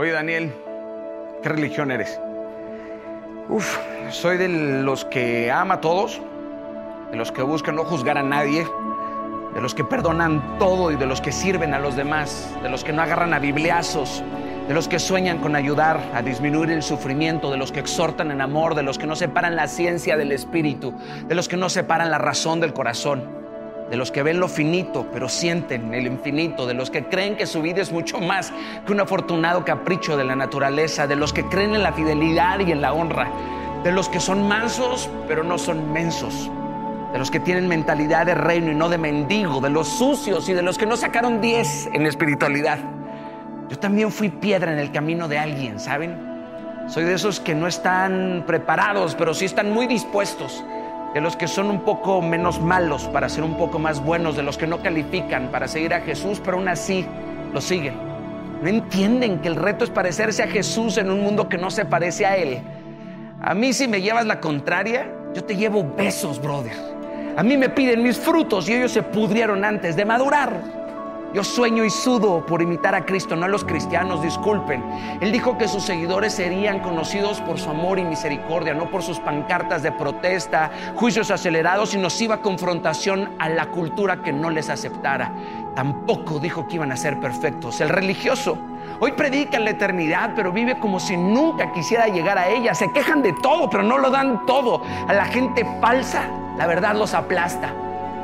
Oye, Daniel, ¿qué religión eres? Uf, soy de los que ama a todos, de los que buscan no juzgar a nadie, de los que perdonan todo y de los que sirven a los demás, de los que no agarran a bibliazos, de los que sueñan con ayudar a disminuir el sufrimiento, de los que exhortan en amor, de los que no separan la ciencia del espíritu, de los que no separan la razón del corazón de los que ven lo finito pero sienten el infinito, de los que creen que su vida es mucho más que un afortunado capricho de la naturaleza, de los que creen en la fidelidad y en la honra, de los que son mansos pero no son mensos, de los que tienen mentalidad de reino y no de mendigo, de los sucios y de los que no sacaron 10 en espiritualidad. Yo también fui piedra en el camino de alguien, ¿saben? Soy de esos que no están preparados, pero sí están muy dispuestos de los que son un poco menos malos para ser un poco más buenos, de los que no califican para seguir a Jesús, pero aún así lo siguen. No entienden que el reto es parecerse a Jesús en un mundo que no se parece a Él. A mí si me llevas la contraria, yo te llevo besos, brother. A mí me piden mis frutos y ellos se pudrieron antes de madurar. Yo sueño y sudo por imitar a Cristo, no a los cristianos, disculpen. Él dijo que sus seguidores serían conocidos por su amor y misericordia, no por sus pancartas de protesta, juicios acelerados y nociva confrontación a la cultura que no les aceptara. Tampoco dijo que iban a ser perfectos. El religioso hoy predica la eternidad, pero vive como si nunca quisiera llegar a ella. Se quejan de todo, pero no lo dan todo. A la gente falsa, la verdad los aplasta.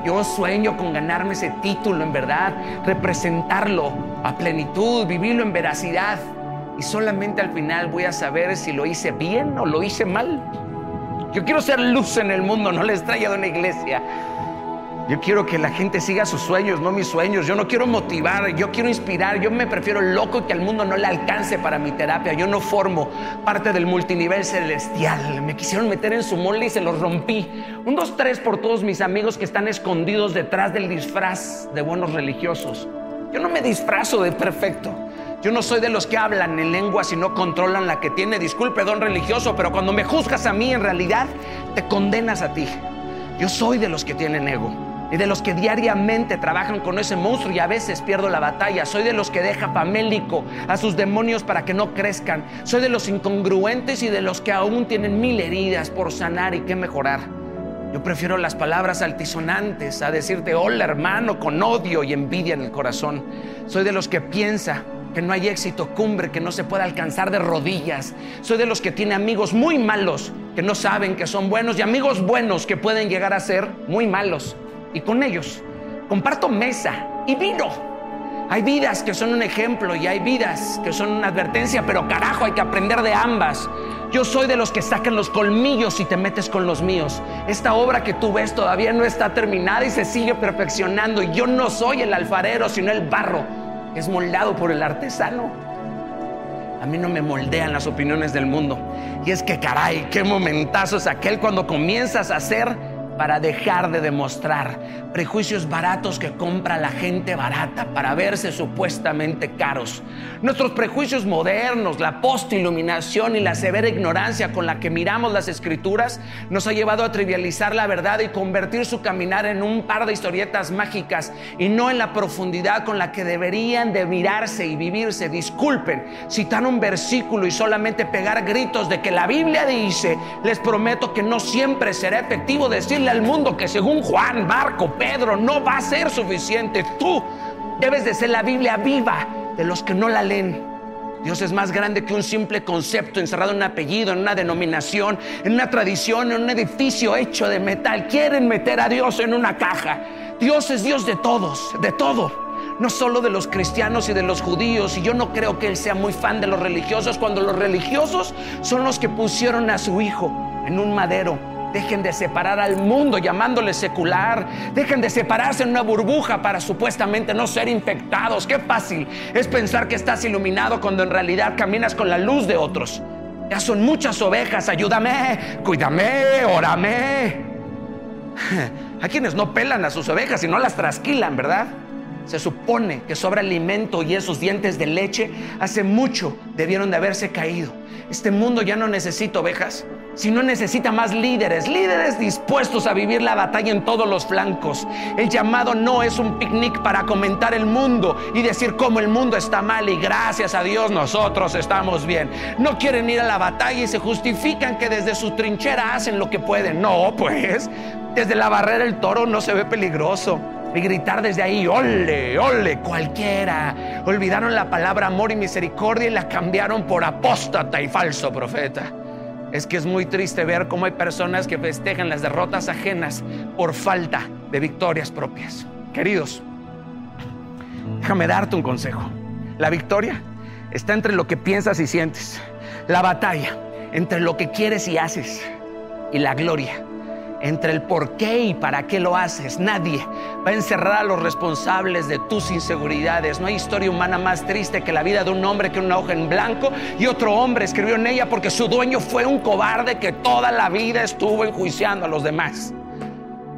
Yo sueño con ganarme ese título en verdad, representarlo a plenitud, vivirlo en veracidad. Y solamente al final voy a saber si lo hice bien o lo hice mal. Yo quiero ser luz en el mundo, no les traigo de una iglesia. Yo quiero que la gente siga sus sueños, no mis sueños. Yo no quiero motivar, yo quiero inspirar. Yo me prefiero loco que al mundo no le alcance para mi terapia. Yo no formo parte del multinivel celestial. Me quisieron meter en su molde y se los rompí. Un, dos, tres por todos mis amigos que están escondidos detrás del disfraz de buenos religiosos. Yo no me disfrazo de perfecto. Yo no soy de los que hablan en lengua si no controlan la que tiene. Disculpe, don religioso, pero cuando me juzgas a mí, en realidad te condenas a ti. Yo soy de los que tienen ego y de los que diariamente trabajan con ese monstruo y a veces pierdo la batalla. Soy de los que deja famélico a sus demonios para que no crezcan. Soy de los incongruentes y de los que aún tienen mil heridas por sanar y que mejorar. Yo prefiero las palabras altisonantes a decirte hola hermano con odio y envidia en el corazón. Soy de los que piensa que no hay éxito cumbre que no se pueda alcanzar de rodillas. Soy de los que tiene amigos muy malos que no saben que son buenos y amigos buenos que pueden llegar a ser muy malos y con ellos comparto mesa y vino. Hay vidas que son un ejemplo y hay vidas que son una advertencia, pero carajo, hay que aprender de ambas. Yo soy de los que sacan los colmillos y te metes con los míos. Esta obra que tú ves todavía no está terminada y se sigue perfeccionando. Y yo no soy el alfarero, sino el barro, que es moldado por el artesano. A mí no me moldean las opiniones del mundo. Y es que, caray, qué momentazo es aquel cuando comienzas a hacer para dejar de demostrar prejuicios baratos que compra la gente barata para verse supuestamente caros. Nuestros prejuicios modernos, la postiluminación y la severa ignorancia con la que miramos las escrituras nos ha llevado a trivializar la verdad y convertir su caminar en un par de historietas mágicas y no en la profundidad con la que deberían de mirarse y vivirse. Disculpen, citar un versículo y solamente pegar gritos de que la Biblia dice, les prometo que no siempre será efectivo decir al mundo que según Juan, Marco, Pedro, no va a ser suficiente. Tú debes de ser la Biblia viva de los que no la leen. Dios es más grande que un simple concepto encerrado en un apellido, en una denominación, en una tradición, en un edificio hecho de metal. Quieren meter a Dios en una caja. Dios es Dios de todos, de todo. No solo de los cristianos y de los judíos. Y yo no creo que Él sea muy fan de los religiosos cuando los religiosos son los que pusieron a su hijo en un madero Dejen de separar al mundo llamándole secular. Dejen de separarse en una burbuja para supuestamente no ser infectados. Qué fácil es pensar que estás iluminado cuando en realidad caminas con la luz de otros. Ya son muchas ovejas. Ayúdame, cuídame, órame. Hay quienes no pelan a sus ovejas y no las trasquilan, ¿verdad? Se supone que sobra alimento y esos dientes de leche hace mucho debieron de haberse caído. Este mundo ya no necesita ovejas, sino necesita más líderes, líderes dispuestos a vivir la batalla en todos los flancos. El llamado no es un picnic para comentar el mundo y decir cómo el mundo está mal y gracias a Dios nosotros estamos bien. No quieren ir a la batalla y se justifican que desde su trinchera hacen lo que pueden. No, pues, desde la barrera el toro no se ve peligroso y gritar desde ahí, ole, ole, cualquiera. Olvidaron la palabra amor y misericordia y la cambiaron por apóstata y falso profeta. Es que es muy triste ver cómo hay personas que festejan las derrotas ajenas por falta de victorias propias. Queridos, déjame darte un consejo. La victoria está entre lo que piensas y sientes. La batalla entre lo que quieres y haces. Y la gloria entre el por qué y para qué lo haces. Nadie va a encerrar a los responsables de tus inseguridades. No hay historia humana más triste que la vida de un hombre que una hoja en blanco y otro hombre escribió en ella porque su dueño fue un cobarde que toda la vida estuvo enjuiciando a los demás.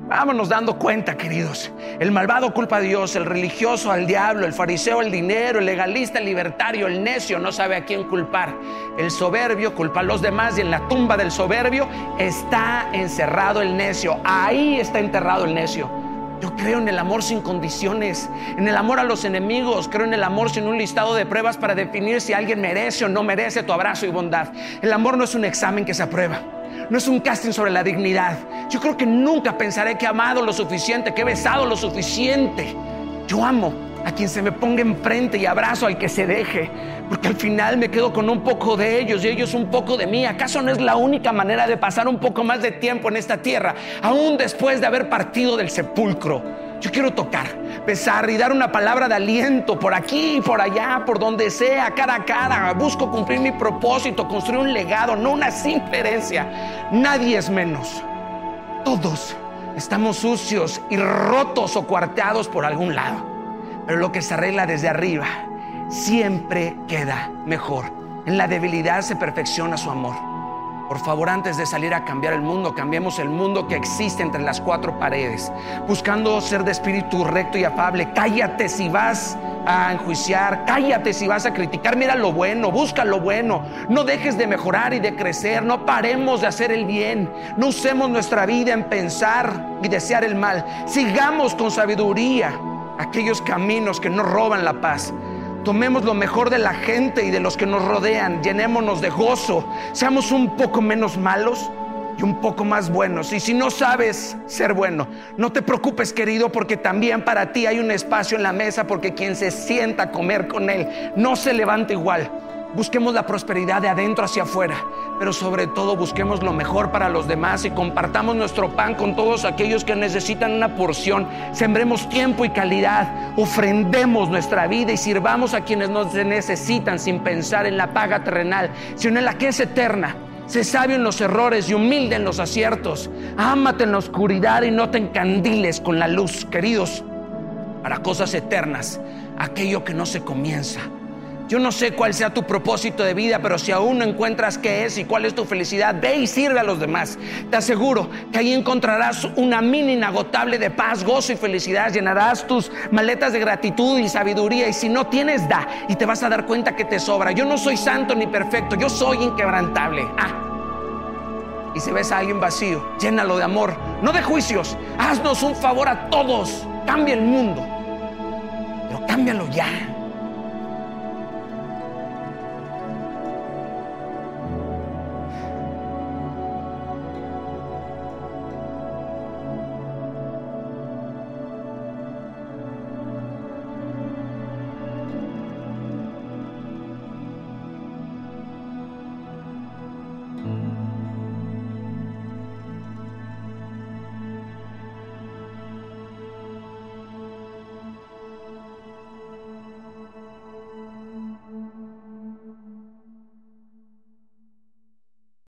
Vámonos dando cuenta, queridos. El malvado culpa a Dios, el religioso al diablo, el fariseo al dinero, el legalista al libertario, el necio no sabe a quién culpar. El soberbio culpa a los demás y en la tumba del soberbio está encerrado el necio. Ahí está enterrado el necio. Yo creo en el amor sin condiciones, en el amor a los enemigos, creo en el amor sin un listado de pruebas para definir si alguien merece o no merece tu abrazo y bondad. El amor no es un examen que se aprueba no es un casting sobre la dignidad. Yo creo que nunca pensaré que he amado lo suficiente, que he besado lo suficiente. Yo amo a quien se me ponga enfrente y abrazo al que se deje, porque al final me quedo con un poco de ellos y ellos un poco de mí. ¿Acaso no es la única manera de pasar un poco más de tiempo en esta tierra, aún después de haber partido del sepulcro? Yo quiero tocar, besar y dar una palabra de aliento por aquí, por allá, por donde sea, cara a cara. Busco cumplir mi propósito, construir un legado, no una simple herencia. Nadie es menos. Todos estamos sucios y rotos o cuarteados por algún lado. Pero lo que se arregla desde arriba siempre queda mejor. En la debilidad se perfecciona su amor. Por favor, antes de salir a cambiar el mundo, cambiemos el mundo que existe entre las cuatro paredes, buscando ser de espíritu recto y afable. Cállate si vas a enjuiciar, cállate si vas a criticar, mira lo bueno, busca lo bueno. No dejes de mejorar y de crecer, no paremos de hacer el bien, no usemos nuestra vida en pensar y desear el mal. Sigamos con sabiduría aquellos caminos que no roban la paz. Tomemos lo mejor de la gente y de los que nos rodean, llenémonos de gozo, seamos un poco menos malos y un poco más buenos. Y si no sabes ser bueno, no te preocupes querido porque también para ti hay un espacio en la mesa porque quien se sienta a comer con él no se levanta igual. Busquemos la prosperidad de adentro hacia afuera, pero sobre todo busquemos lo mejor para los demás y compartamos nuestro pan con todos aquellos que necesitan una porción. Sembremos tiempo y calidad, ofrendemos nuestra vida y sirvamos a quienes nos necesitan sin pensar en la paga terrenal, sino en la que es eterna. Sé sabio en los errores y humilde en los aciertos. Ámate en la oscuridad y no te encandiles con la luz, queridos, para cosas eternas, aquello que no se comienza yo no sé cuál sea tu propósito de vida, pero si aún no encuentras qué es y cuál es tu felicidad, ve y sirve a los demás. Te aseguro que ahí encontrarás una mina inagotable de paz, gozo y felicidad. Llenarás tus maletas de gratitud y sabiduría. Y si no tienes, da. Y te vas a dar cuenta que te sobra. Yo no soy santo ni perfecto, yo soy inquebrantable. Ah. Y si ves a alguien vacío, llénalo de amor, no de juicios. Haznos un favor a todos. Cambia el mundo. Pero cámbialo ya.